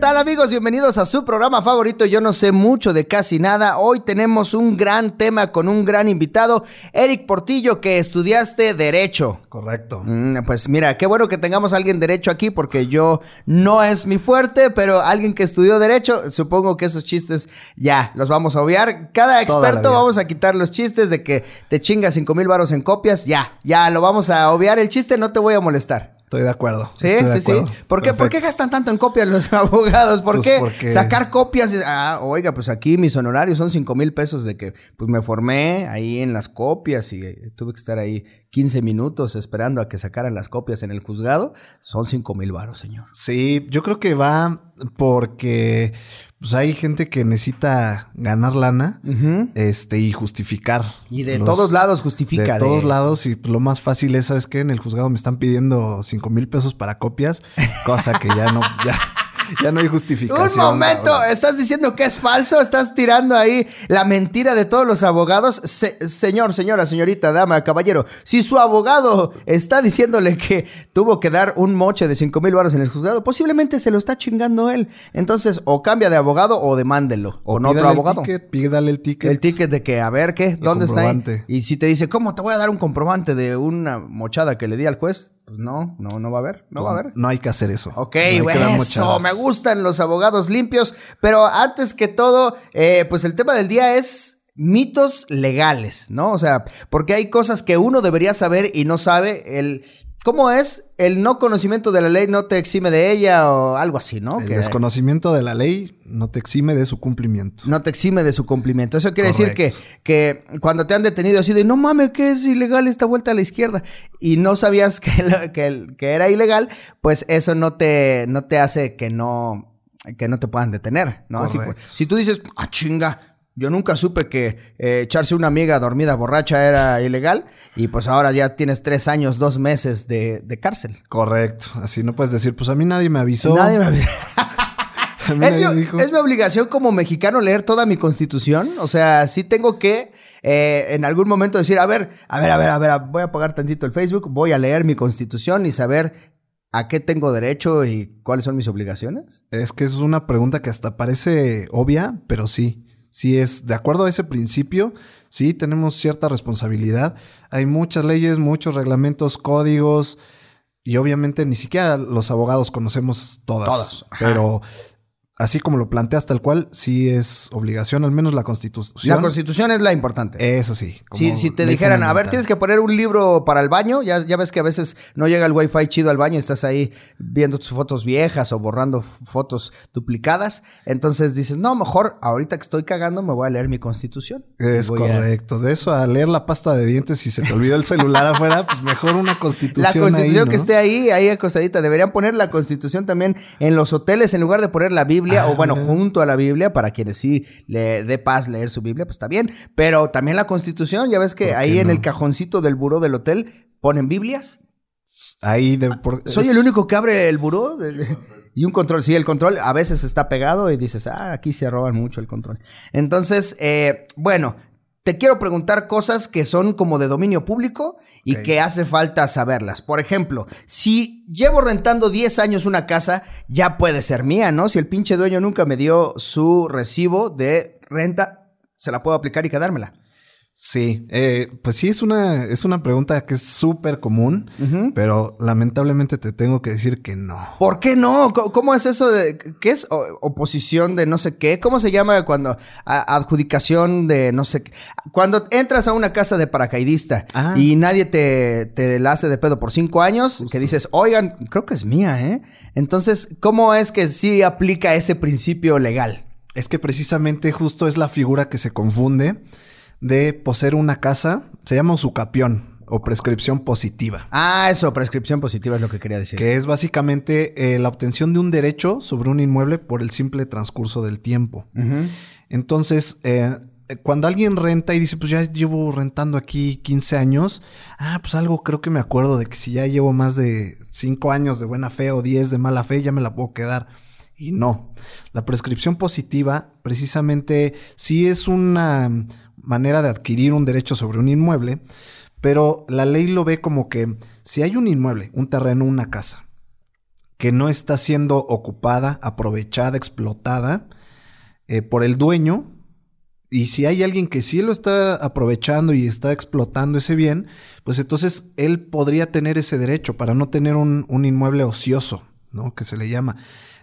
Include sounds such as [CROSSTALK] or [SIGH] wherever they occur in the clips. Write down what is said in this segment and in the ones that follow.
Tal amigos? Bienvenidos a su programa favorito. Yo no sé mucho de casi nada. Hoy tenemos un gran tema con un gran invitado, Eric Portillo, que estudiaste Derecho. Correcto. Mm, pues mira, qué bueno que tengamos a alguien derecho aquí porque yo no es mi fuerte, pero alguien que estudió Derecho, supongo que esos chistes ya los vamos a obviar. Cada experto vamos a quitar los chistes de que te chingas cinco mil varos en copias. Ya, ya lo vamos a obviar. El chiste no te voy a molestar. Estoy de acuerdo. Sí, estoy de sí, acuerdo. sí. ¿Por qué, ¿Por qué gastan tanto en copias los [LAUGHS] abogados? ¿Por Pues qué porque- sacar copias? Ah, oiga, pues aquí mis honorarios son cinco mil pesos de que pues me formé ahí en las copias y eh, tuve que estar ahí 15 minutos esperando a que sacaran las copias en el juzgado. Son cinco mil varos, señor. Sí, yo creo que va porque pues hay gente que necesita ganar lana este, y justificar. Y de los- todos lados justifica. De todos lados, y pues, lo más fácil es, ¿sabes qué? En el juzgado me están pidiendo cinco mil pesos para copias, cosa que ya no, ya, ya no hay justificación. Un momento, ahora. ¿estás diciendo que es falso? ¿Estás tirando ahí la mentira de todos los abogados? Se- señor, señora, señorita, dama, caballero, si su abogado está diciéndole que tuvo que dar un moche de 5 mil baros en el juzgado, posiblemente se lo está chingando él. Entonces, o cambia de abogado o demándelo con otro Pídale el abogado. ticket, pídale el ticket. El ticket de que, a ver, ¿qué? ¿Dónde está ahí? Y si te dice, ¿cómo te voy a dar un comprobante de una mochada que le di al juez? Pues no, no, no va a haber, no Pues, va a haber. No hay que hacer eso. Ok, No eso, me gustan los abogados limpios, pero antes que todo, eh, pues el tema del día es mitos legales, ¿no? O sea, porque hay cosas que uno debería saber y no sabe. El, ¿Cómo es? El no conocimiento de la ley no te exime de ella o algo así, ¿no? El Que desconocimiento de la ley no te exime de su cumplimiento. no te exime de su cumplimiento. Eso quiere decir que, que cuando te han detenido así de, no mames, que es ilegal esta vuelta a la izquierda, y no sabías que, lo- que, era ilegal, pues eso no te, no te hace que no, que no te puedan detener, ¿no? Así, pues, si tú dices, ah, chinga, yo nunca supe que eh, echarse una amiga dormida borracha era ilegal, y pues ahora ya tienes tres años, dos meses de, de cárcel. Correcto. Así no puedes decir, pues a mí nadie me avisó. Nadie me avisó. [LAUGHS] A mí [LAUGHS] Es nadie mi, me dijo. es mi obligación como mexicano leer toda mi constitución. O sea, sí tengo que eh, en algún momento decir, a ver, a ver, a ver, a ver, voy a apagar tantito el Facebook, voy a leer mi constitución y saber a qué tengo derecho y cuáles son mis obligaciones. Es que es una pregunta que hasta parece obvia, pero sí. Sí es, de acuerdo a ese principio, sí tenemos cierta responsabilidad. Hay muchas leyes, muchos reglamentos, códigos, y obviamente ni siquiera los abogados conocemos todas. Todas. Pero así como lo planteas tal cual, sí es obligación, al menos la constitución. La constitución es la importante. Eso sí. Si, si te dijeran, a ver, tienes que poner un libro para el baño, ya, ya ves que a veces no llega el wifi chido al baño y estás ahí viendo tus fotos viejas o borrando fotos duplicadas. Entonces dices, no, mejor ahorita que estoy cagando me voy a leer mi constitución. Es a- correcto. De eso a leer la pasta de dientes y se te olvidó el celular [LAUGHS] afuera, pues mejor una La constitución. constitución ahí, que esté ahí, ahí acostadita. Deberían poner la constitución también en los hoteles en lugar de poner la Biblia, o bueno, junto a la Biblia, para quienes sí le dé paz leer su Biblia, pues está bien. Pero también la constitución, ya ves que ¿Por qué ahí en el cajoncito del buró del hotel ponen Biblias. Ahí de por- Soy es- el único que abre el buró. de- Y un control, sí, el control a veces está pegado y dices, ah, aquí se roban mucho el control. Entonces, eh, bueno, te quiero preguntar cosas que son como de dominio público y que hace falta saberlas. Por ejemplo, si llevo rentando 10 años una casa, ya puede ser mía, ¿no? Si el pinche dueño nunca me dio su recibo de renta, se la puedo aplicar y quedármela. Sí, eh, pues sí, es una, es una pregunta que es súper común, pero lamentablemente te tengo que decir que no. ¿Por qué no? ¿Cómo, cómo es eso de qué es oposición de no sé qué? ¿Cómo se llama cuando a- adjudicación de no sé qué? Cuando entras a una casa de paracaidista Ah. y nadie te, te la hace de pedo por cinco años, que dices, oigan, creo que es mía, ¿eh? Entonces, ¿cómo es que sí aplica ese principio legal? Es que precisamente justo es la figura que se confunde de poseer una casa, se llama usucapión o prescripción positiva, Ah, eso, prescripción positiva es lo que quería decir. que es básicamente eh, la obtención de un derecho sobre un inmueble por el simple transcurso del tiempo. Entonces, eh, cuando alguien renta y dice, pues ya llevo rentando aquí 15 años, ah, pues algo creo que me acuerdo de que si ya llevo más de 5 años de buena fe o 10 de mala fe, ya me la puedo quedar. Y no, la prescripción positiva precisamente sí es una manera de adquirir un derecho sobre un inmueble, pero la ley lo ve como que si hay un inmueble, un terreno, una casa, que no está siendo ocupada, aprovechada, explotada eh, por el dueño, y si hay alguien que sí lo está aprovechando y está explotando ese bien, pues entonces él podría tener ese derecho para no tener un, un inmueble ocioso, ¿no? Que se le llama.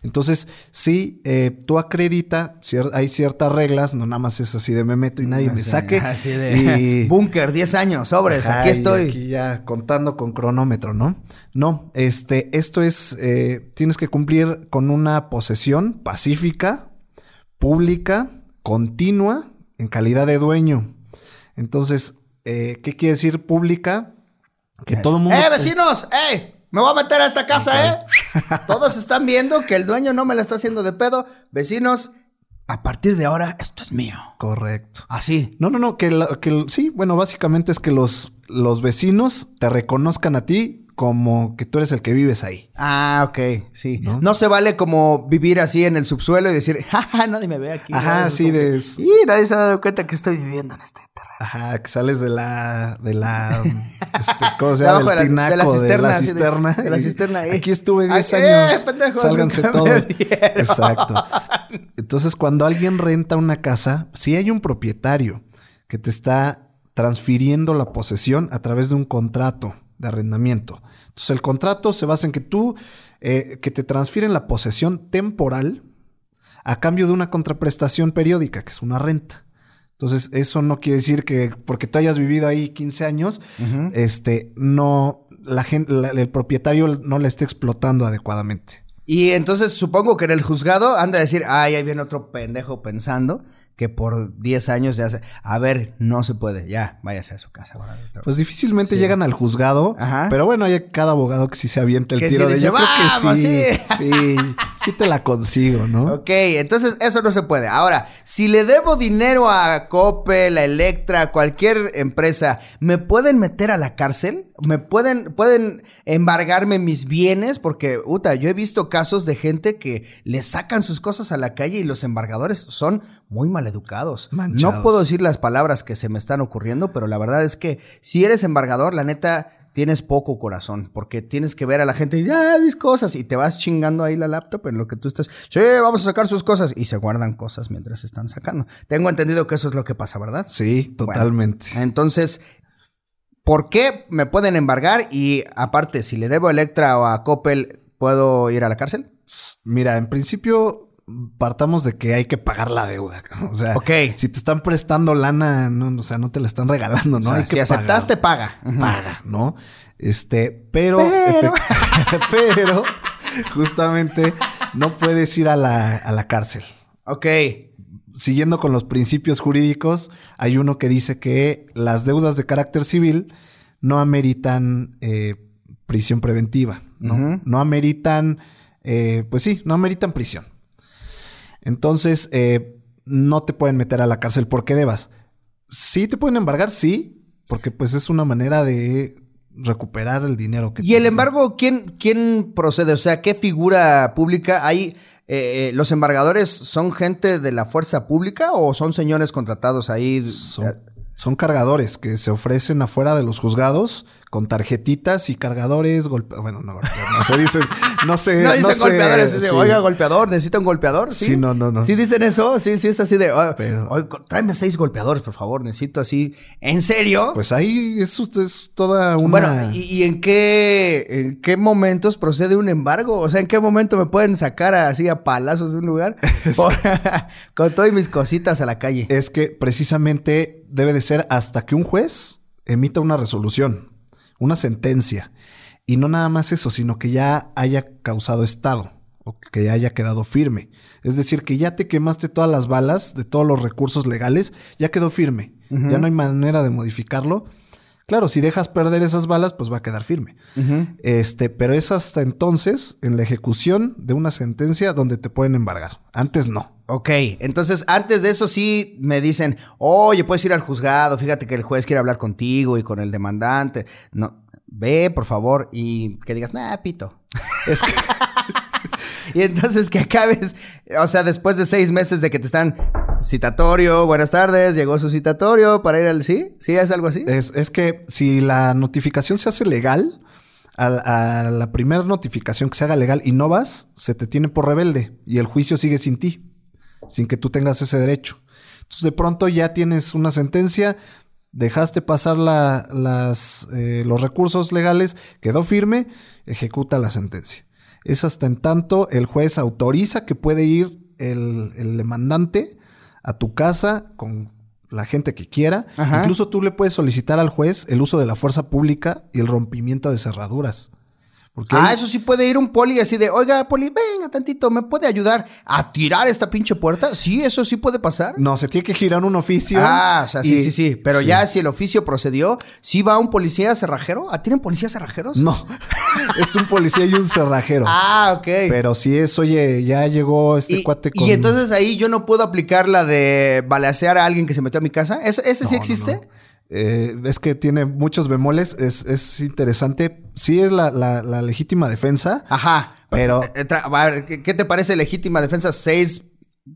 Entonces, sí, eh, tú acredita, cier- hay ciertas reglas, no nada más es así de me meto y nadie me saque. [LAUGHS] Así de y- [LAUGHS] búnker, 10 años, sobres, Ajá, aquí y estoy. Aquí ya contando con cronómetro, ¿no? No, este, esto es, eh, tienes que cumplir con una posesión pacífica, pública, continua, en calidad de dueño. Entonces, eh, ¿qué quiere decir pública? Que todo el mundo... ¡Eh, vecinos! ¡Eh! Me voy a meter a esta casa, ¿eh? Todos están viendo que el dueño no me la está haciendo de pedo. Vecinos, a partir de ahora, esto es mío. Correcto. Así. No, no, no, que, la- que sí, bueno, básicamente es que los, los vecinos te reconozcan a ti como que tú eres el que vives ahí. Ah, ok, sí. No, ¿No? se vale como vivir así en el subsuelo y decir, [LAUGHS] jaja, nadie me ve aquí. Ajá, ¿no? Sí, de- "Sí, nadie se ha dado cuenta que estoy viviendo en este terreno. Ajá, que sales de la, de la, [LAUGHS] este, ¿cómo se llama? Del la- de la tinaco, cisterna, de la de- cisterna. de la y cisterna ahí. [LAUGHS] Aquí estuve 10 Aquí, eh, años. pendejos, Sálganse todos. Exacto. Entonces, cuando alguien renta una casa, si hay un propietario que te está transfiriendo la posesión a través de un contrato de arrendamiento. Entonces, el contrato se basa en que tú, eh, que te transfieren la posesión temporal a cambio de una contraprestación periódica, que es una renta. Entonces, eso no quiere decir que porque tú hayas vivido ahí 15 años, este, no, la gente, la- el propietario no la esté explotando adecuadamente. Y entonces supongo que en el juzgado han de decir, ay, ahí viene otro pendejo pensando que por 10 años ya se... A ver, no se puede, ya, váyase a su casa. ahora. Pues difícilmente llegan al juzgado, Ajá. pero bueno, hay cada abogado que sí se avienta el Que tiro sí de dice, yo creo "Vamos, que sí, sí". sí, sí te la consigo, ¿no? Ok, entonces eso no se puede. Ahora, si le debo dinero a Coppel, a Electra, cualquier empresa, ¿me pueden meter a la cárcel? ¿Me pueden, pueden embargarme mis bienes? Porque, Uta, yo he visto casos de gente que le sacan sus cosas a la calle y los embargadores son muy maleducados. Manchados. No puedo decir las palabras que se me están ocurriendo, pero la verdad es que si eres embargador, la neta, tienes poco corazón, porque tienes que ver a la gente y, ah, mis cosas, y te vas chingando ahí la laptop en lo que tú estás, sí, vamos a sacar sus cosas, y se guardan cosas mientras se están sacando. Tengo entendido que eso es lo que pasa, ¿verdad? Sí, totalmente. Bueno, entonces, ¿por qué me pueden embargar? Y aparte, si le debo a Electra o a Coppel, ¿puedo ir a la cárcel? Mira, en principio partamos de que hay que pagar la deuda. [LAUGHS] O sea, si te están prestando lana, no, o sea, no te la están regalando, ¿no? O sea, hay que si aceptaste, paga. pagar. Paga, ¿no? Este, pero, [LAUGHS] Pero. justamente no puedes ir a la, a la cárcel. Ok. Siguiendo con los principios jurídicos, hay uno que dice que las deudas de carácter civil no ameritan eh, prisión preventiva, ¿no? No ameritan, eh, pues sí, no ameritan prisión. Entonces, eh, no te pueden meter a la cárcel porque debas. Sí te pueden embargar, sí, porque pues es una manera de recuperar el dinero que Y el embargo, ¿quién, ¿quién procede? O sea, ¿qué figura pública hay? eh, eh, ¿Los embargadores son gente de la fuerza pública o son señores contratados ahí? Son Son cargadores que se ofrecen afuera de los juzgados con tarjetitas y cargadores, golpe... bueno, no, no se dicen, no sé, [LAUGHS] no dicen sé, golpeadores, sí. oiga, golpeador, necesita un golpeador, ¿sí? Sí, no, no, no. Sí dicen eso, sí, sí, es así de, "Ah, Pero- oye, tráeme seis golpeadores, por favor, necesito así, ¿en serio? Pues ahí es, es toda una... Bueno, ¿y, y en qué en qué momentos procede un embargo? O sea, ¿en qué momento me pueden sacar así a palazos de un lugar? [LAUGHS] Por- [LAUGHS] con todas mis cositas a la calle. es que precisamente debe de ser hasta que un juez emita una resolución, una sentencia. Y no nada más eso, sino que ya haya causado estado o que haya quedado firme. Es decir, que ya te quemaste todas las balas de todos los recursos legales, ya quedó firme. Ya no hay manera de modificarlo. Claro, si dejas perder esas balas, pues va a quedar firme. Este, pero es hasta entonces, en la ejecución de una sentencia, donde te pueden embargar. Antes no. Ok, entonces antes de eso sí me dicen, oye, puedes ir al juzgado, fíjate que el juez quiere hablar contigo y con el demandante. No, ve, por favor, y que digas, nah, pito. [LAUGHS] Es que [LAUGHS] Y entonces que acabes, o sea, después de seis meses de que te están citatorio, buenas tardes, llegó su citatorio para ir al sí, sí, es algo así. Es, es que si la notificación se hace legal, a, la primera notificación que se haga legal y no vas, se te tiene por rebelde y el juicio sigue sin ti, sin que tú tengas ese derecho. Entonces de pronto ya tienes una sentencia, dejaste pasar la- las, eh, los recursos legales, quedó firme, ejecuta la sentencia. Es hasta en tanto el juez autoriza que puede ir el, el demandante a tu casa con la gente que quiera. Ajá. Incluso tú le puedes solicitar al juez el uso de la fuerza pública y el rompimiento de cerraduras. Ah, hay- eso sí puede ir un poli así de, oiga, poli, venga tantito, ¿me puede ayudar a tirar esta pinche puerta? Sí, eso sí puede pasar. No, se tiene que girar un oficio. Ah, o sea, sí, y- sí, sí. Pero sí. ya si el oficio procedió, ¿sí va un policía cerrajero? ¿Ah, ¿Tienen policías cerrajeros? No, [LAUGHS] es un policía y un cerrajero. [LAUGHS] Ah, ok. Pero si es, oye, ya llegó este y, cuate y entonces ahí yo no puedo aplicar la de balasear a alguien que se metió a mi casa. ¿Ese, ese sí no, existe? no. Eh, es que tiene muchos bemoles, es, es interesante. Sí es la, la- la legítima defensa. Ajá. Pero- Eh, tra- a ver, ¿qué, qué te parece legítima defensa? Seis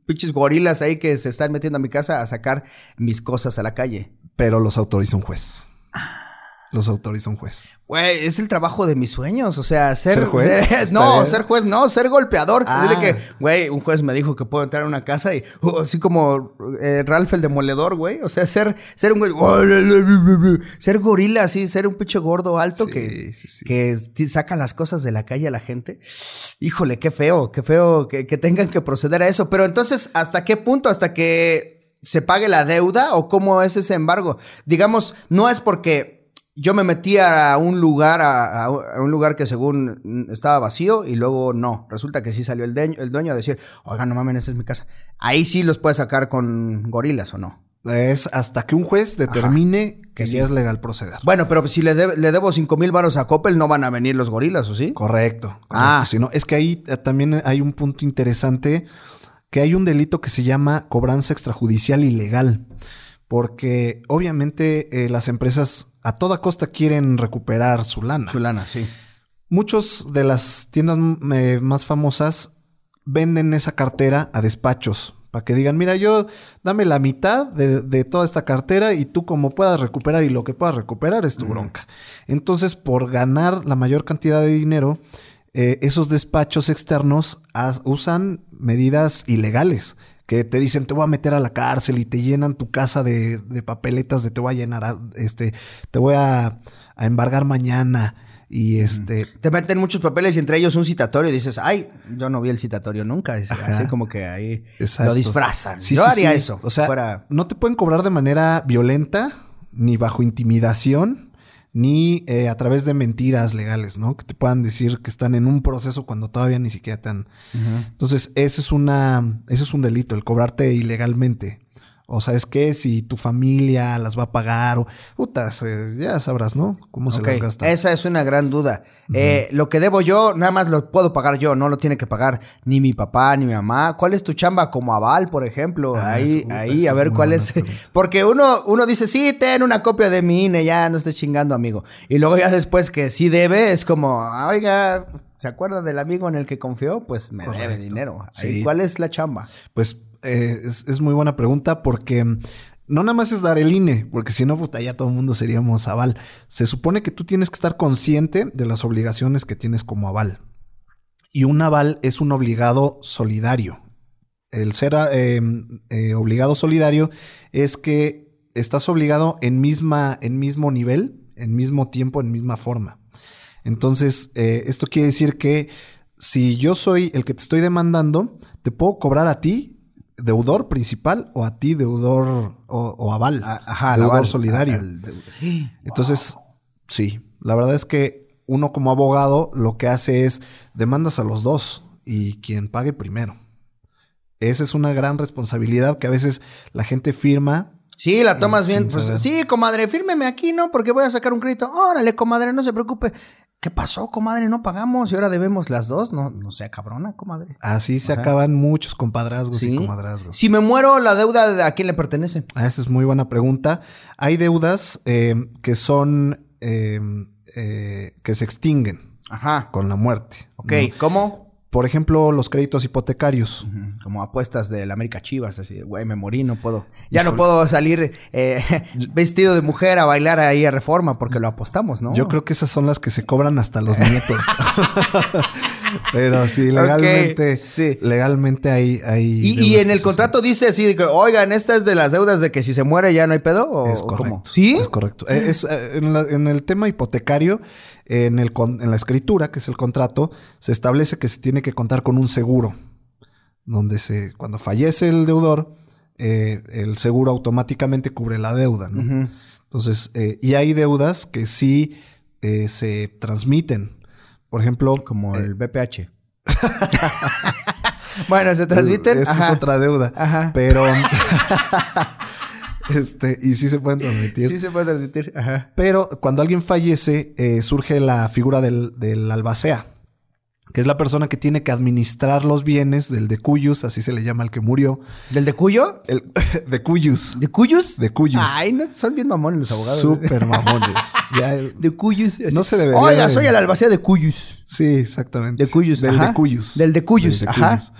pinches gorilas ahí que se están metiendo a mi casa a sacar mis cosas a la calle. pero los autoriza un juez. Los autoriza un juez. Güey, es el trabajo de mis sueños. O sea, ser, ¿Ser juez? [LAUGHS] ser- no, bien. ser juez, no, ser golpeador. Ah. Es de que, güey, un juez me dijo que puedo entrar a una casa y uh, así como eh, Ralph el demoledor, güey. O sea, ser, ser un güey, ser gorila, así, ser un pinche gordo alto Sí, que, sí, sí. que saca las cosas de la calle a la gente. Híjole, qué feo, qué feo que, que tengan que proceder a eso. Pero entonces, ¿hasta qué punto? ¿Hasta que se pague la deuda o cómo es ese embargo? Digamos, no es porque yo me metí a un lugar, a, a un lugar que según estaba vacío y luego no. Resulta que sí salió el dueño, el dueño a decir, oiga, no mames, esta es mi casa. Ahí sí los puedes sacar con gorilas o no. Es hasta que un juez determine que sí. es legal proceder. Bueno, pero si le, le debo 5 mil varos a Coppel, no van a venir los gorilas, ¿o sí? Correcto. correcto. Ah. Si no, es que ahí eh, también hay un punto interesante que hay un delito que se llama cobranza extrajudicial ilegal. Porque obviamente eh, las empresas a toda costa quieren recuperar su lana. Chulana, sí. Muchos de las tiendas mm, eh, más famosas venden esa cartera a despachos. Para que digan, mira, yo dame la mitad de, de toda esta cartera y tú como puedas recuperar y lo que puedas recuperar es tu bronca. Entonces, por ganar la mayor cantidad de dinero, eh, esos despachos externos usan medidas ilegales. Que te dicen, te voy a meter a la cárcel y te llenan tu casa de, de papeletas de te voy a llenar, a- este, te voy a, a embargar mañana. Y este, Te meten muchos papeles y entre ellos un citatorio y dices, ay, yo no vi el citatorio nunca. Así como que ahí Exacto. lo disfrazan. Sí, yo sí, haría sí. eso. O sea, fuera... no te pueden cobrar de manera violenta, ni bajo intimidación, ni eh, a través de mentiras legales, ¿no? Que te puedan decir que están en un proceso cuando todavía ni siquiera están. Entonces, ese es una, ese es un delito, el cobrarte ilegalmente. O sabes qué, si tu familia las va a pagar o putas, eh, ya sabrás, ¿no? Cómo se Ok, las gasta. Esa es una gran duda. Eh, lo que debo yo, nada más lo puedo pagar yo, no lo tiene que pagar ni mi papá ni mi mamá. ¿Cuál es tu chamba como aval, por ejemplo? Ah, ahí, ahí, a ver cuál es. [LAUGHS] pregunta. Porque uno, uno dice, sí, ten una copia de mi INE, ya no estés chingando, amigo. Y luego ya después que sí debe, es como, oiga, ¿se acuerda del amigo en el que confió? Pues me debe dinero. Ahí, Sí. ¿Cuál es la chamba? Pues eh, es, muy buena pregunta porque no nada más es dar el INE, porque si no, pues ya todo el mundo seríamos aval. Se supone que tú tienes que estar consciente de las obligaciones que tienes como aval. Y un aval es un obligado solidario. El ser eh, eh, obligado solidario es que estás obligado en, misma, en mismo nivel, en mismo tiempo, en misma forma. Entonces, esto quiere decir que si yo soy el que te estoy demandando, te puedo cobrar a ti, deudor principal, o a ti, deudor o, aval. Ajá, deudor aval, solidario. [GASPS] Entonces, sí, la verdad es que uno como abogado lo que hace es demandas a los dos y quien pague primero. Esa es una gran responsabilidad que a veces la gente firma. Sí, la tomas bien. Pues, sí, comadre, fírmeme aquí, ¿no? Porque voy a sacar un crédito. Órale, comadre, no se preocupe. ¿Qué pasó, comadre? No pagamos y ahora debemos las dos. No, no sea cabrona, comadre. Así se acaban muchos compadrazgos Sí. y comadrazgos. Si me muero, la deuda, ¿a quién le pertenece? Ah, esa es muy buena pregunta. Hay deudas eh, que son eh, eh, que se extinguen Ajá. con la muerte. Ok, ¿no? ¿cómo? Por ejemplo, los créditos hipotecarios. Como apuestas del América Chivas, así, de, güey, me morí, no puedo. Ya no puedo salir eh, [LAUGHS] vestido de mujer a bailar ahí a Reforma porque lo apostamos, ¿no? Yo creo que esas son las que se cobran hasta los [LAUGHS] nietos. [LAUGHS] Pero sí, legalmente, sí. legalmente hay, hay Y, y en el contrato dice así, que, oigan, esta es de las deudas de que si se muere ya no hay pedo. ¿o, Es correcto. cómo? ¿Sí? Es correcto. Eh, es, eh, en, la- en el tema hipotecario, en, el con- en la escritura, que es el contrato, se establece que se tiene que contar con un seguro. Donde se, cuando fallece el deudor, eh, el seguro automáticamente cubre la deuda. ¿no? Entonces, eh, y hay deudas que sí eh, se transmiten. Por ejemplo, Como eh, el BPH. [LAUGHS] bueno, se transmiten. Esa Ajá. es otra deuda. Ajá. Pero. [LAUGHS] este, y sí se pueden transmitir. Sí se puede transmitir. Ajá. Pero cuando alguien fallece, eh, surge la figura del, del albacea, que es la persona que tiene que administrar los bienes del de cuyus, así se le llama al que murió. ¿Del de Cuyo? El [LAUGHS] de cuyus. ¿De Cuyos? De Cuyos. Ay, no, son bien mamones los abogados. Súper mamones. [LAUGHS] Ya, De Cuyos. así. No se debería de- soy el albacea de Cuyos. sí, exactamente. De Cuyus, Del ajá. de cuyus. Del de Cuyus, Del de ajá. Cuyus.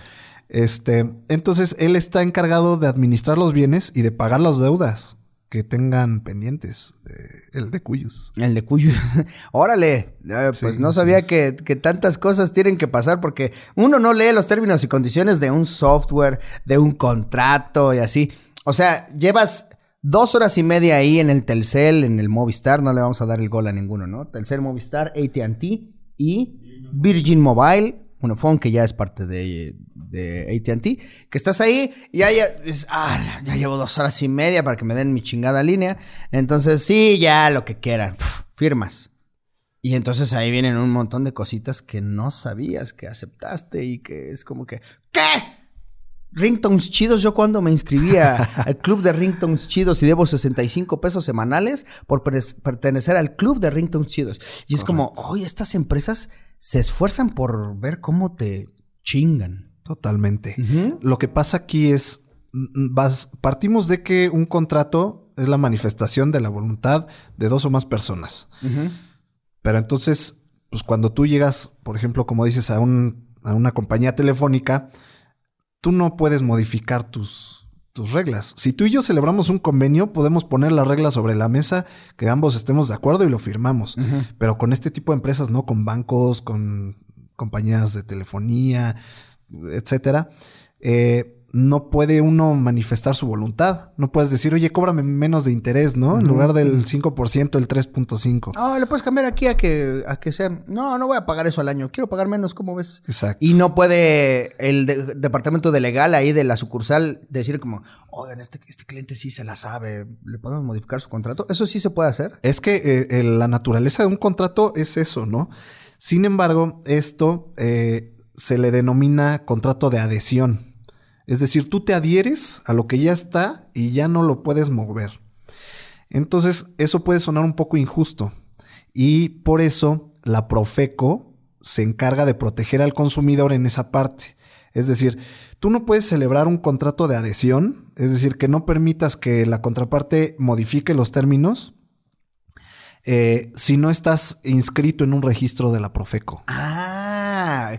Este, entonces él está encargado de administrar los bienes y de pagar las deudas que tengan pendientes. eh, el de cuyus. El de Cuyos. [LAUGHS] Órale. Eh, Sí, pues no sabía que, que tantas cosas tienen que pasar porque uno no lee los términos y condiciones de un software, de un contrato y así. O sea, llevas dos horas y media ahí en el Telcel, en el Movistar. No le vamos a dar el gol a ninguno, ¿no? Telcel, Movistar, ATT y Virgin Mobile. Un phone que ya es parte de, de ATT. Que estás ahí y ya, ya, dices, ah, ya llevo dos horas y media para que me den mi chingada línea. Entonces, sí, ya lo que quieran. Firmas. Y entonces ahí vienen un montón de cositas que no sabías que aceptaste y que es como que, ¿qué? Ringtones chidos, yo cuando me inscribía [LAUGHS] al club de ringtones chidos y debo 65 pesos semanales por pertenecer al club de ringtones chidos. Y es como, oye, estas empresas se esfuerzan por ver cómo te chingan. Totalmente. Lo que pasa aquí es, mm, vas- partimos de que un contrato es la manifestación de la voluntad de dos o más personas. Pero entonces, pues cuando tú llegas, por ejemplo, como dices, a, un, a una compañía telefónica, tú no puedes modificar tus, tus reglas. Si tú y yo celebramos un convenio, podemos poner las reglas sobre la mesa, que ambos estemos de acuerdo y lo firmamos. Pero con este tipo de empresas, no con bancos, con compañías de telefonía, etcétera, eh, no puede uno manifestar su voluntad. No puedes decir, oye, cóbrame menos de interés, ¿no? En lugar del 5%, el 3.5%. Oh, le puedes cambiar aquí a que, a que sea. No, no voy a pagar eso al año. Quiero pagar menos, ¿cómo ves? Exacto. Y no puede el de- departamento de legal ahí de la sucursal decir como, oigan, este, este cliente sí se la sabe, ¿le podemos modificar su contrato? ¿Eso sí se puede hacer? Es que eh, la naturaleza de un contrato es eso, ¿no? Sin embargo, esto eh, se le denomina contrato de adhesión. Es decir, tú te adhieres a lo que ya está y ya no lo puedes mover. Entonces, eso puede sonar un poco injusto. Y por eso la Profeco se encarga de proteger al consumidor en esa parte. Es decir, tú no puedes celebrar un contrato de adhesión, es decir, que no permitas que la contraparte modifique los términos eh, si no estás inscrito en un registro de la Profeco. Ah,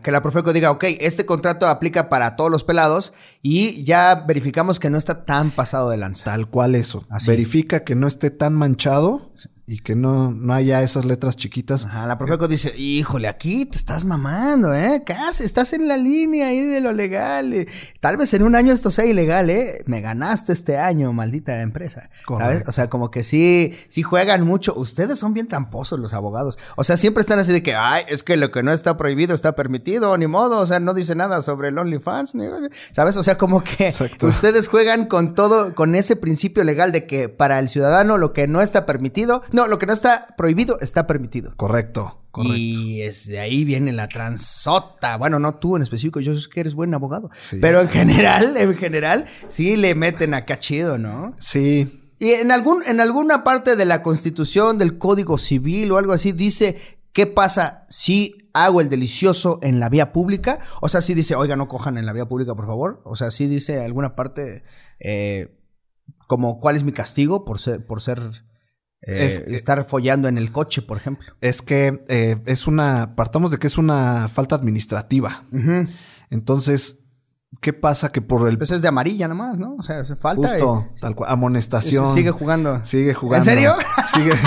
que la Profeco diga, ok, este contrato aplica para todos los pelados y ya verificamos que no está tan pasado de lanza. Tal cual eso. Así. Verifica que no esté tan manchado y que no, no haya esas letras chiquitas. Ajá, la Profeco dice, híjole, aquí te estás mamando, ¿eh? Casi, estás en la línea ahí de lo legal. eh. Tal vez en un año esto sea ilegal, ¿eh? Me ganaste este año, maldita empresa. ¿Sabes? O sea, como que sí, sí juegan mucho. Ustedes son bien tramposos los abogados. O sea, siempre están así de que, ay, es que lo que no está prohibido está permitido, ni modo. O sea, no dice nada sobre el OnlyFans, ni- ¿sabes? O sea, como que Exacto. ustedes juegan con todo, con ese principio legal de que para el ciudadano lo que no está permitido, no, lo que no está prohibido está permitido. Correcto, correcto. Y es de ahí viene la transota. Bueno, no tú en específico, yo sé que eres buen abogado. Sí. Pero en general, [LAUGHS] en general, sí le meten acá chido, ¿no? Sí, Y en, algún, en alguna parte de la constitución, del código civil o algo así, dice qué pasa si hago el delicioso en la vía pública. O sea, sí dice, oiga, no cojan en la vía pública, por favor. O sea, sí dice alguna parte eh, como cuál es mi castigo por ser, por ser eh, Es- estar follando en el coche, por ejemplo. es que eh, es una, partamos de que es una falta administrativa. Entonces, ¿qué pasa? Que por el Pues es de amarilla nomás, ¿no? O sea, hace falta. justo, y- tal cual, amonestación. sigue jugando. Sigue jugando. ¿En serio? Sigue. [LAUGHS]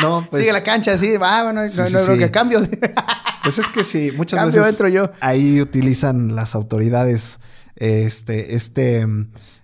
No, pues, sigue la cancha, sí, va, bueno, Sí, no, sí, no, sí. que cambio. [LAUGHS] pues es que sí, muchas Cambio, veces entro yo. ahí utilizan las autoridades este, este,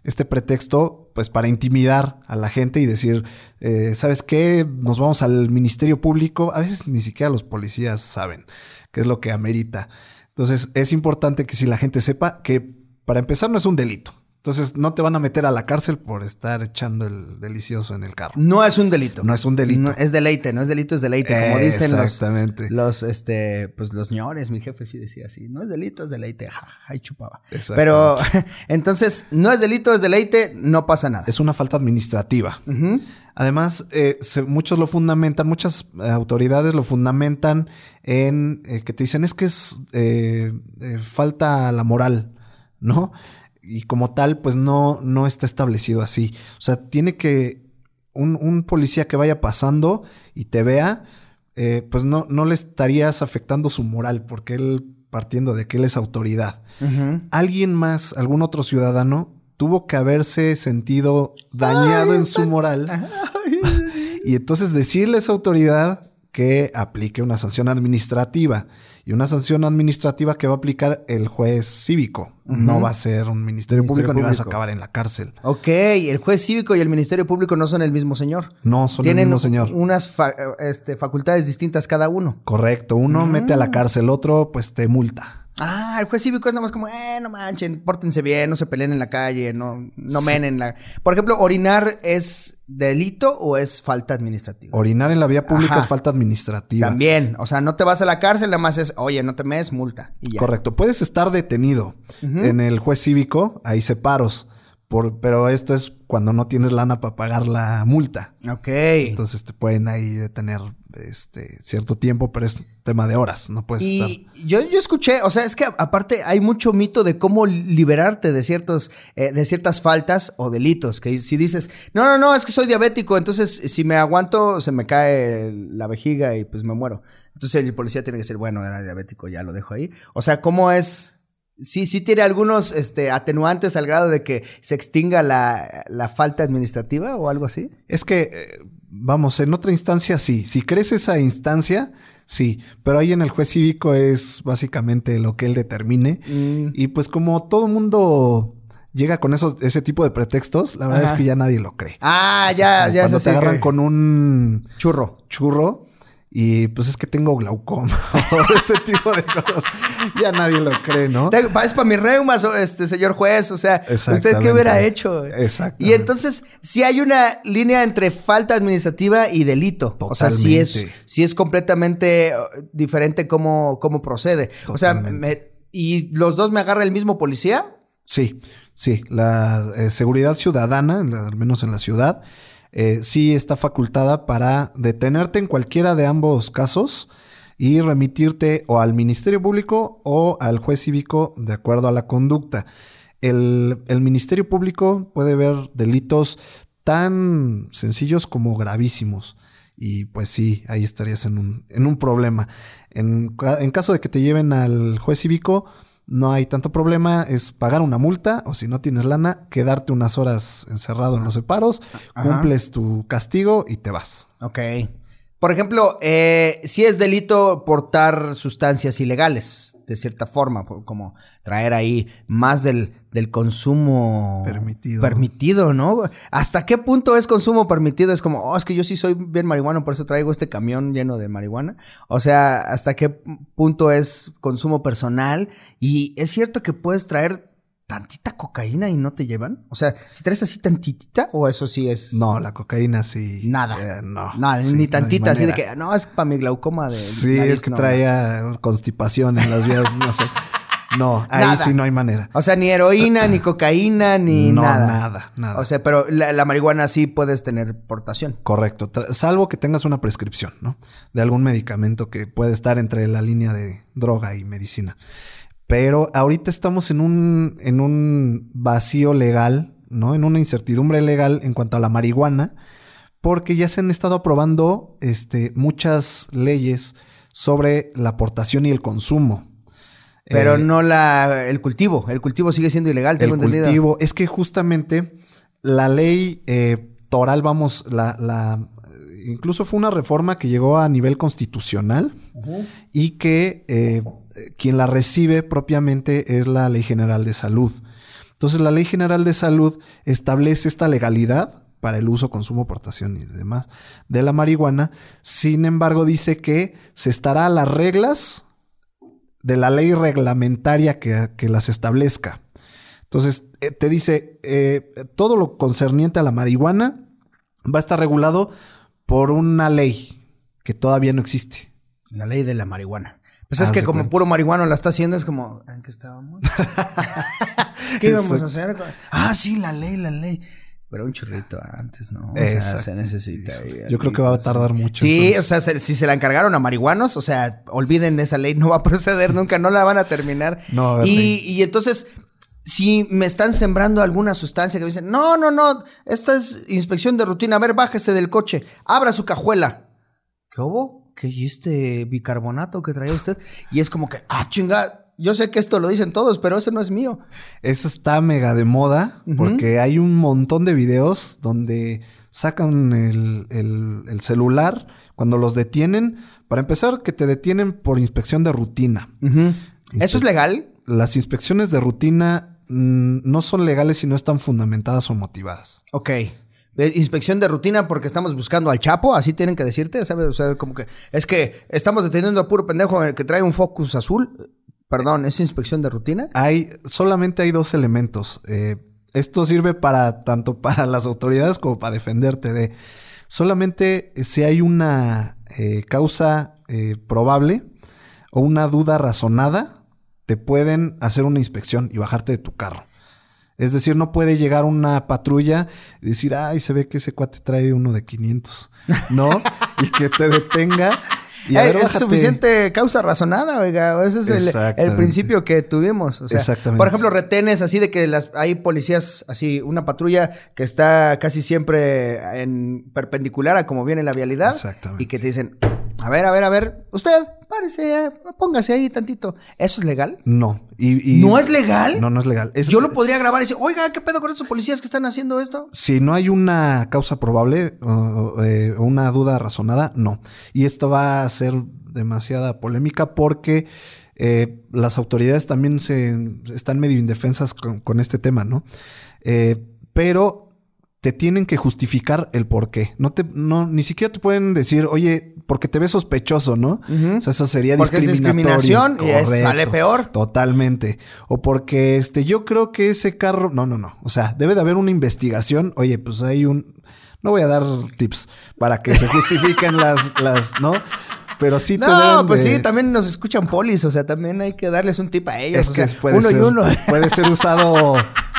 este pretexto pues para intimidar a la gente y decir, eh, ¿sabes qué? Nos vamos al Ministerio Público. A veces ni siquiera los policías saben qué es lo que amerita. Entonces es importante que si la gente sepa que para empezar no es un delito. Entonces no te van a meter a la cárcel por estar echando el delicioso en el carro. No es un delito. No es un delito. No, es deleite, no es delito, es deleite. Como dicen los, Exactamente. los, este, pues los ñores, mi jefe sí decía así. No es delito, es deleite. Ja, ja, y chupaba. Pero, [LAUGHS] entonces, no es delito, es deleite, no pasa nada. Es una falta administrativa. Además, eh, se- muchos lo fundamentan, muchas eh, autoridades lo fundamentan en eh, que te dicen es que es eh, falta la moral, ¿no? Y como tal, pues no, no está establecido así. O sea, tiene que un, un policía que vaya pasando y te vea, eh, pues no, no le estarías afectando su moral, porque él, partiendo de que él es autoridad. Alguien más, algún otro ciudadano, tuvo que haberse sentido dañado en su moral. [LAUGHS] Y entonces decirle a esa autoridad que aplique una sanción administrativa. Y una sanción administrativa que va a aplicar el juez cívico. No va a ser un ministerio, Ministerio público, ni vas a Público. acabar en la cárcel. Ok, el juez cívico y el Ministerio Público no son el mismo señor. No son Tienen el mismo señor. unas fa- este, facultades distintas cada uno. Correcto. Uno mete a la cárcel, otro pues te multa. Ah, el juez cívico es nada más como, eh, no manchen, pórtense bien, no se peleen en la calle, no, no Sí. menen la. Por ejemplo, orinar es delito o es falta administrativa. Orinar en la vía pública Ajá. es falta administrativa. También, o sea, no te vas a la cárcel, nada más es, oye, no te mes, multa. Y ya. Correcto. Puedes estar detenido en el juez cívico, hay separos. Por, pero esto es cuando no tienes lana para pagar la multa. Ok. Entonces te pueden ahí detener este, cierto tiempo, pero es tema de horas, no puedes estar. Y yo, yo escuché, o sea, es que aparte hay mucho mito de cómo liberarte de ciertos, eh, de ciertas faltas o delitos. Que si dices, no, no, no, es que soy diabético, entonces si me aguanto, se me cae la vejiga y pues me muero. Entonces el policía tiene que decir, bueno, era diabético, ya lo dejo ahí. O sea, ¿cómo es? Sí, sí tiene algunos este, atenuantes al grado de que se extinga la, la falta administrativa o algo así. Es que, eh, vamos, en otra instancia sí. Si crees esa instancia, sí. Pero ahí en el juez cívico es básicamente lo que él determine. Mm. Y pues como todo mundo llega con esos, ese tipo de pretextos, la verdad Ajá. es que ya nadie lo cree. Ah, Entonces, ya, ya Cuando te agarran que- con un churro. churro y pues es que tengo glaucoma [LAUGHS] o ese tipo de cosas, ya nadie lo cree, ¿no? Es para mis reumas, este señor juez. O sea, ¿usted qué hubiera hecho? Exactamente. Y entonces, si hay una línea entre falta administrativa y delito. O sea, si es, Totalmente. si es completamente eh, diferente cómo, cómo procede. O sea, me- ¿y los dos me agarra el mismo policía? Sí, sí. La eh, seguridad ciudadana, al menos en la ciudad, eh, sí está facultada para detenerte en cualquiera de ambos casos y remitirte o al Ministerio Público o al juez cívico de acuerdo a la conducta. El, Ministerio Público puede ver delitos tan sencillos como gravísimos. y pues sí, ahí estarías en un, problema. En caso de que te lleven al juez cívico, no hay tanto problema, es pagar una multa o si no tienes lana, quedarte unas horas encerrado en los separos, Ajá. cumples tu castigo y te vas. Ok. Por ejemplo, eh, si es delito portar sustancias ilegales, de cierta forma, como traer ahí más del, del consumo Permitido. permitido, ¿no? ¿Hasta qué punto es consumo permitido? Es como, oh, es que yo sí soy bien marihuano, por eso traigo este camión lleno de marihuana. O sea, ¿hasta qué punto es consumo personal? Y es cierto que puedes traer tantita cocaína y no te llevan. O sea, si traes así tantitita, o eso sí es. No, la cocaína sí. Nada. eh, no. Nada, Sí, ni no tantita, así de que no, es para mi glaucoma de. Sí, nariz", es que no. traía constipación en las vías, no sé. No, ahí Nada. sí no hay manera. O sea, ni heroína, ni cocaína, ni No, nada. nada, nada. O sea, pero la, la marihuana sí puedes tener portación. Correcto, Tra- salvo que tengas una prescripción, ¿no? De algún medicamento que puede estar entre la línea de droga y medicina. Pero ahorita estamos en un, en un vacío legal, ¿no? En una incertidumbre legal en cuanto a la marihuana, porque ya se han estado aprobando este, muchas leyes sobre la aportación y el consumo. Pero Eh, no la el cultivo. El cultivo sigue siendo ilegal, tengo el entendido. cultivo. Es que justamente la ley eh, toral, vamos, la, la- incluso fue una reforma que llegó a nivel constitucional y que eh, quien la recibe propiamente es la Ley General de Salud. Entonces la Ley General de Salud establece esta legalidad para el uso, consumo, portación y demás de la marihuana. Sin embargo, dice que se estará a las reglas de la ley reglamentaria que, que las establezca. Entonces, eh, te dice, eh, todo lo concerniente a la marihuana va a estar regulado por una ley que todavía no existe. La ley de la marihuana. Pues es que como cuenta. puro marihuano la está haciendo, es como, ¿en qué estábamos? [LAUGHS] ¿Qué íbamos a hacer? Ah, sí, la ley, la ley. Pero un churrito antes, ¿no? O sea, se necesita. Yo creo que va a tardar mucho, Sí, entonces. o sea, se- si se la encargaron a marihuanos, o sea, olviden esa ley, no va a proceder nunca, no la van a terminar. No a haber y, y entonces, si me están sembrando alguna sustancia que me dicen, no, no, no, esta es inspección de rutina, a ver, bájese del coche, abra su cajuela. ¿Qué hubo? ¿Qué y este bicarbonato que traía usted? Y es como que, ah, chinga, yo sé que esto lo dicen todos, pero ese no es mío. Eso está mega de moda porque hay un montón de videos donde sacan el, el- el celular cuando los detienen. Para empezar, que te detienen por inspección de rutina. ¿Eso es legal? Las inspecciones de rutina mm, no son legales si no están fundamentadas o motivadas. Ok. Eh, Inspección de rutina porque estamos buscando al Chapo, así tienen que decirte, ¿sabes? O sea, como que es que estamos deteniendo a puro pendejo que trae un Focus azul. Perdón, ¿es inspección de rutina? Hay, solamente hay dos elementos. Eh, esto sirve para tanto para [LAUGHS] las autoridades como para defenderte de. Solamente si hay una eh, causa eh, probable o una duda razonada, te pueden hacer una inspección y bajarte de tu carro. Es decir, no puede llegar una patrulla y decir, ay, se ve que ese cuate trae uno de 500, ¿no? [LAUGHS] y que te detenga. Y a ver, es suficiente causa razonada, oiga. Ese es el, principio que tuvimos. O sea, Exactamente. Por ejemplo, retenes así de que las, hay policías, así, una patrulla que está casi siempre en perpendicular a como viene la vialidad. Exactamente. Y que te dicen, a ver, a ver, a ver, usted, párese, póngase ahí tantito. ¿Eso es legal? No. Y, y- ¿No es legal? No, no es legal. Es- Yo lo podría grabar y decir, oiga, ¿qué pedo con esos policías que están haciendo esto? Si no hay una causa probable o eh, una duda razonada, no. Y esto va a ser demasiada polémica porque eh, las autoridades también se están medio indefensas con, con este tema, ¿no? Eh, pero te tienen que justificar el por qué. No te, no, ni siquiera te pueden decir, oye, porque te ves sospechoso, ¿no? O sea, eso sería Porque es discriminación y es- sale peor. Totalmente. O porque este, yo creo que ese carro. No, no, no. O sea, debe de haber una investigación. Oye, pues hay un. No voy a dar tips para que se justifiquen las, [LAUGHS] las, ¿no? Pero sí te No, pues de- sí, también nos escuchan polis, o sea, también hay que darles un tip a ellos. Es o que sea, puede uno ser, y uno. puede ser usado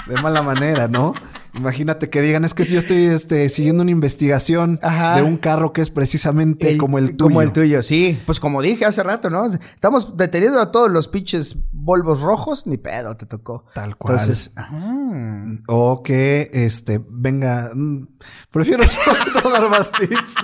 de mala manera, ¿no? Imagínate que digan, es que si yo estoy este, siguiendo una investigación Ajá. de un carro que es precisamente El- como el tuyo. Como el tuyo, sí. Pues como dije hace rato, ¿no? Estamos deteniendo a todos los pinches Volvos rojos, ni pedo, te tocó. Tal cual. Entonces, ah, O que este venga. mm, Prefiero [LAUGHS] no dar más tips.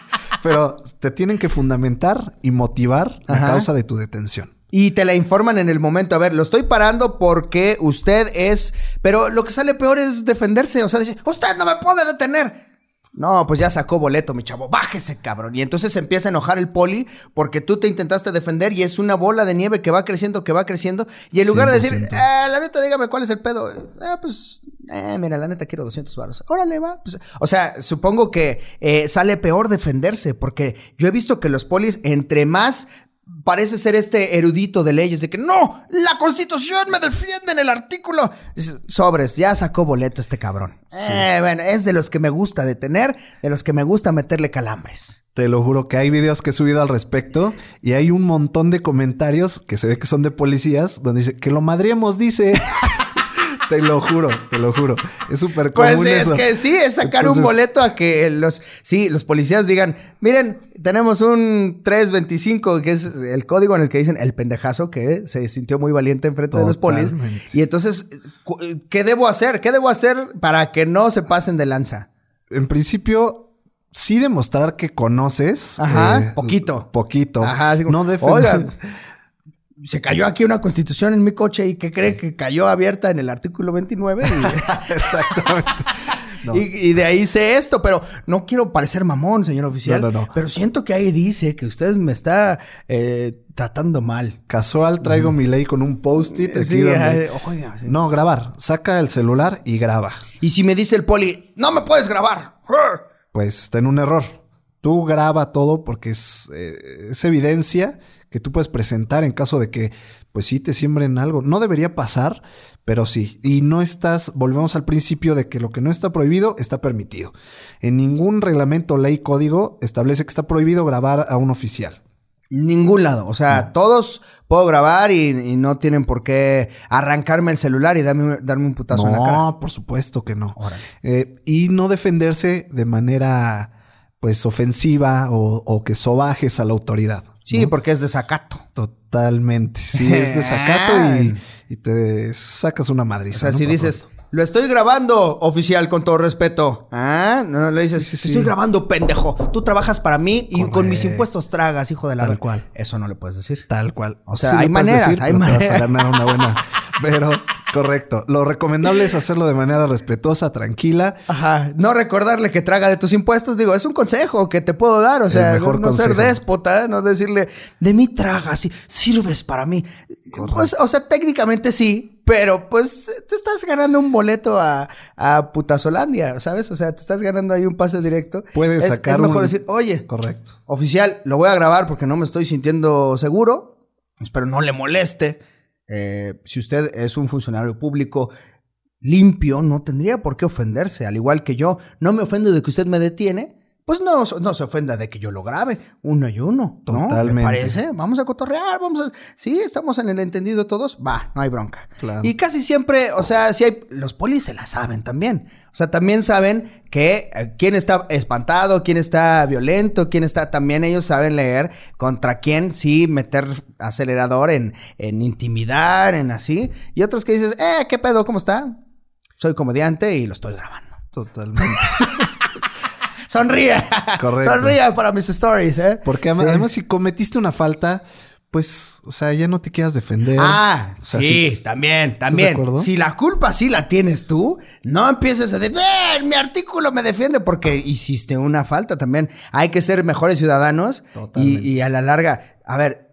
Pero te tienen que fundamentar y motivar la Ajá. causa de tu detención. Y te la informan en el momento. A ver, lo estoy parando porque usted es. Pero lo que sale peor es defenderse. O sea, decir, usted no me puede detener. No, pues ya sacó boleto, mi chavo. Bájese, cabrón. Y entonces se empieza a enojar el poli porque tú te intentaste defender y es una bola de nieve que va creciendo, que va creciendo. Y en lugar de decir, 100%. "Eh, la neta, dígame cuál es el pedo. Ah, pues, eh, mira, la neta quiero 200 baros. Órale, va. Pues, o sea, supongo que eh, sale peor defenderse porque yo he visto que los polis, entre más parece ser este erudito de leyes de que no, la constitución me defiende en el artículo. Sobres, ya sacó boleto este cabrón. Eh, bueno, es de los que me gusta detener, de los que me gusta meterle calambres. Te lo juro que hay videos que he subido al respecto y hay un montón de comentarios que se ve que son de policías donde dice que lo madriemos, dice. [LAUGHS] te lo juro, te lo juro. Es súper común Pues es eso. que sí, es sacar un boleto a que los, sí, los policías digan, miren, tenemos un 325, que es el código en el que dicen el pendejazo que se sintió muy valiente enfrente de los polis. Totalmente. Y entonces, ¿qué debo hacer? ¿Qué debo hacer para que no se pasen de lanza? En principio, sí demostrar que conoces. Ajá, eh, poquito. Poquito. Ajá, así como, no defender. "Oigan, se cayó aquí una constitución en mi coche y ¿qué cree que cayó abierta en el artículo 29? Y- [LAUGHS] [LAUGHS] Exactamente. No. Y, y de ahí sé esto, pero no quiero parecer mamón, señor oficial. No, no, no. Pero siento que ahí dice que usted me está eh, tratando mal. Casual, traigo mi ley con un post-it. aquí Sí, donde- ay, oiga, sí. No, grabar. Saca el celular y graba. Y si me dice el poli, no me puedes grabar. Pues está en un error. Tú graba todo porque es, eh, es evidencia que tú puedes presentar en caso de que, pues sí, te siembren algo. No debería pasar, pero sí. Y no estás, volvemos al principio de que lo que no está prohibido está permitido. En ningún reglamento, ley, código establece que está prohibido grabar a un oficial. Ningún lado. O sea, todos puedo grabar y, y no tienen por qué arrancarme el celular y darme, darme un putazo en la cara. No, por supuesto que no. Eh, y no defenderse de manera, pues, ofensiva o, o que sobajes a la autoridad. Sí, porque es desacato. Totalmente. Sí, es desacato y, [LAUGHS] y te sacas una O madriza. sea, ¿no? si dices, lo estoy grabando, oficial, con todo respeto. Ah, no, le dices, Sí, sí, sí. estoy grabando, pendejo. Tú trabajas para mí y con mis impuestos tragas, hijo de la Tal ver-". cual. Eso no le puedes decir. Tal cual. O sea, hay maneras, hay pero te maneras. vas a ganar una buena. Pero, correcto. Lo recomendable es hacerlo de manera respetuosa, tranquila. Ajá, no recordarle que traga de tus impuestos, digo, es un consejo que te puedo dar, o sea, mejor no, no ser déspota, no decirle, de mí tragas y sirves para mí. Pues, o sea, técnicamente sí, pero pues te estás ganando un boleto a, a Putazolandia, ¿sabes? O sea, te estás ganando ahí un pase directo. Puedes Es- sacar Es mejor un- decir, oye, Correcto. oficial, lo voy a grabar porque no me estoy sintiendo seguro. Espero no le moleste. Eh, si usted es un funcionario público limpio, no tendría por qué ofenderse. Al igual que yo, no me ofendo de que usted me detiene. Pues no, no se ofenda de que yo lo grabe, uno y uno. ¿no? ¿Me Totalmente. parece? Vamos a cotorrear, vamos a... Sí, estamos en el entendido todos. Va, no hay bronca. Claro. Y casi siempre, o sea, si hay... Los polis se la saben también. O sea, también saben que eh, quién está espantado, quién está violento, quién está... También ellos saben leer contra quién sí meter acelerador en, en intimidar, en así. Y otros que dices, eh, ¿qué pedo? ¿Cómo está? Soy comediante y lo estoy grabando. Totalmente. [LAUGHS] Sonríe. Correcto. Sonríe para mis stories, ¿eh? Porque Sí. además, si cometiste una falta, pues, o sea, ya no te quieras defender. Ah, O sea, sí, si- también, también. Si la culpa sí la tienes tú, no empieces a decir, "Eh, mi artículo me defiende porque hiciste una falta también. Hay que ser mejores ciudadanos y, Totalmente. y a la larga, a ver,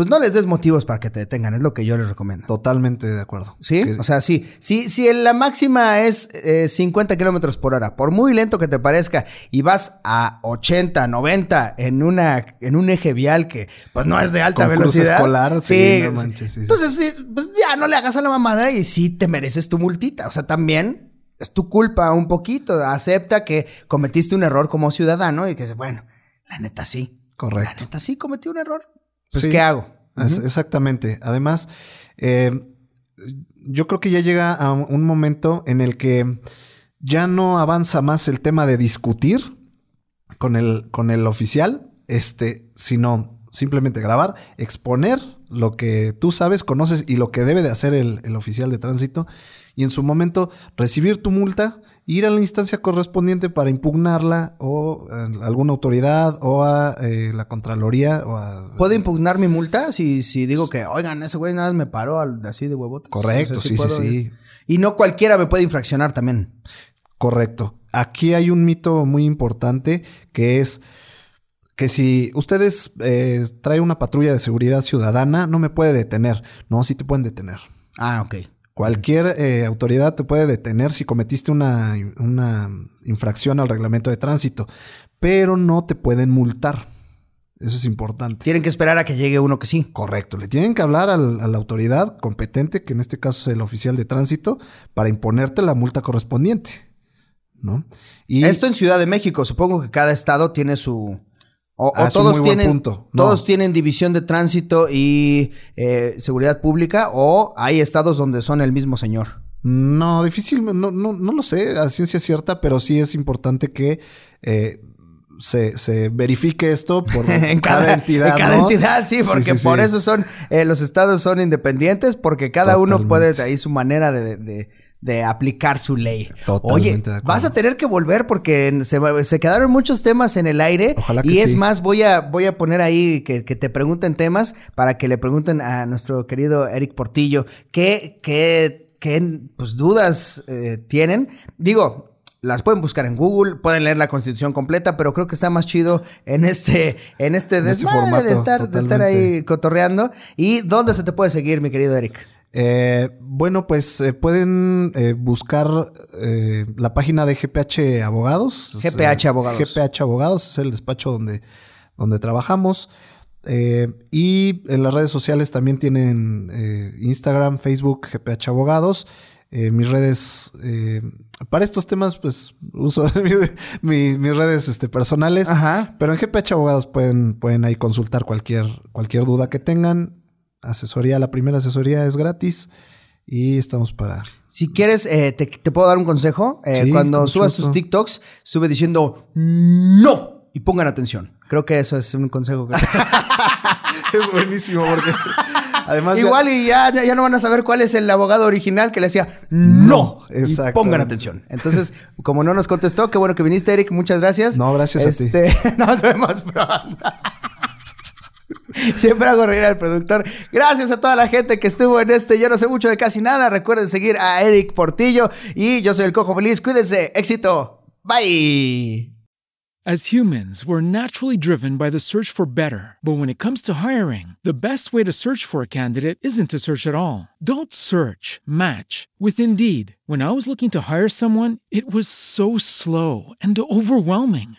pues no les des motivos para que te detengan, es lo que yo les recomiendo. Totalmente de acuerdo. ¿Sí? Que- O sea, sí. Si, si la máxima es eh, 50 kilómetros por hora, por muy lento que te parezca, y vas a 80, 90 en, una, en un eje vial que pues no es de alta Con velocidad. escolar, sí, no manches, sí, sí. Entonces, sí, pues ya no le hagas a la mamada y sí te mereces tu multita. O sea, también es tu culpa un poquito. Acepta que cometiste un error como ciudadano y que dices, bueno, la neta sí. La Correcto. neta sí cometí un error. Pues, Sí. ¿qué hago? Es- Exactamente. Además, eh, yo creo que ya llega a un momento en el que ya no avanza más el tema de discutir con el, con el oficial, este, sino simplemente grabar, exponer lo que tú sabes, conoces y lo que debe de hacer el, el oficial de tránsito y en su momento recibir tu multa ir a la instancia correspondiente para impugnarla o a alguna autoridad o a eh, la Contraloría o a... ¿Puedo impugnar mi multa si, si digo que, oigan, ese güey nada más me paró al- así de huevotes? Correcto, sí, sí, sí. Y no cualquiera me puede infraccionar también. Correcto. Aquí hay un mito muy importante que es que si ustedes eh, traen una patrulla de seguridad ciudadana, no me puede detener. No, sí te pueden detener. Ah, ok. Cualquier eh, autoridad te puede detener si cometiste una, una infracción al reglamento de tránsito, pero no te pueden multar. Eso es importante. Tienen que esperar a que llegue uno que sí. Correcto. Le tienen que hablar al- a la autoridad competente, que en este caso es el oficial de tránsito, para imponerte la multa correspondiente. ¿No? Y Esto en Ciudad de México, supongo que cada estado tiene su... O, Ah, todos tienen, punto. No. todos tienen división de tránsito y eh, seguridad pública, o hay estados donde son el mismo señor. No, difícil, no, no, no lo sé a ciencia cierta, pero sí es importante que eh, se, se verifique esto por [LAUGHS] en cada, entidad. en cada ¿no? entidad, sí, porque sí, por sí. eso son eh, los estados son independientes, porque cada uno puede ahí su manera de, de- de aplicar su ley. Totalmente Oye, vas a tener que volver porque se, se quedaron muchos temas en el aire. Ojalá que y es sí. más, voy a, voy a poner ahí que, que te pregunten temas para que le pregunten a nuestro querido Eric Portillo qué, qué, qué pues, dudas eh, tienen. Digo, las pueden buscar en Google, pueden leer la Constitución completa, pero creo que está más chido en este, en este En este formato, de estar, de estar ahí cotorreando. ¿Y dónde se te puede seguir, mi querido Eric? Eh, bueno, pues eh, pueden eh, buscar la página de GPH Abogados. GPH Abogados. GPH Abogados es el despacho donde, donde trabajamos. Y en las redes sociales también tienen Instagram, Facebook, GPH Abogados. Mis redes, para estos temas, pues uso [LAUGHS] mi- mis redes este, personales. Ajá. Pero en GPH Abogados pueden, pueden ahí consultar cualquier, cualquier duda que tengan. Asesoría, la primera asesoría es gratis y estamos para... Si quieres, eh, te, te puedo dar un consejo. Eh, Sí, cuando subas tus TikToks, sube diciendo no y pongan atención. Creo que eso es un consejo. que- [LAUGHS] es buenísimo porque... Además, ya- Igual y ya, ya no van a saber cuál es el abogado original que le decía no. Exactamente. pongan atención. Entonces, como no nos contestó, qué bueno que viniste, Eric. Muchas gracias. No, gracias a ti. Este, [LAUGHS] Nos vemos pronto. [LAUGHS] Siempre hago reír al productor. Gracias a toda la gente que estuvo en este Yo no sé mucho de casi nada. Recuerden seguir a Eric Portillo y yo soy el Cojo Feliz. Cuídense. Éxito. Bye. As humans, we're naturally driven by the search for better. But when it comes to hiring, the best way to search for a candidate isn't to search at all. Don't search, match with Indeed. When I was looking to hire someone, it was so slow and overwhelming.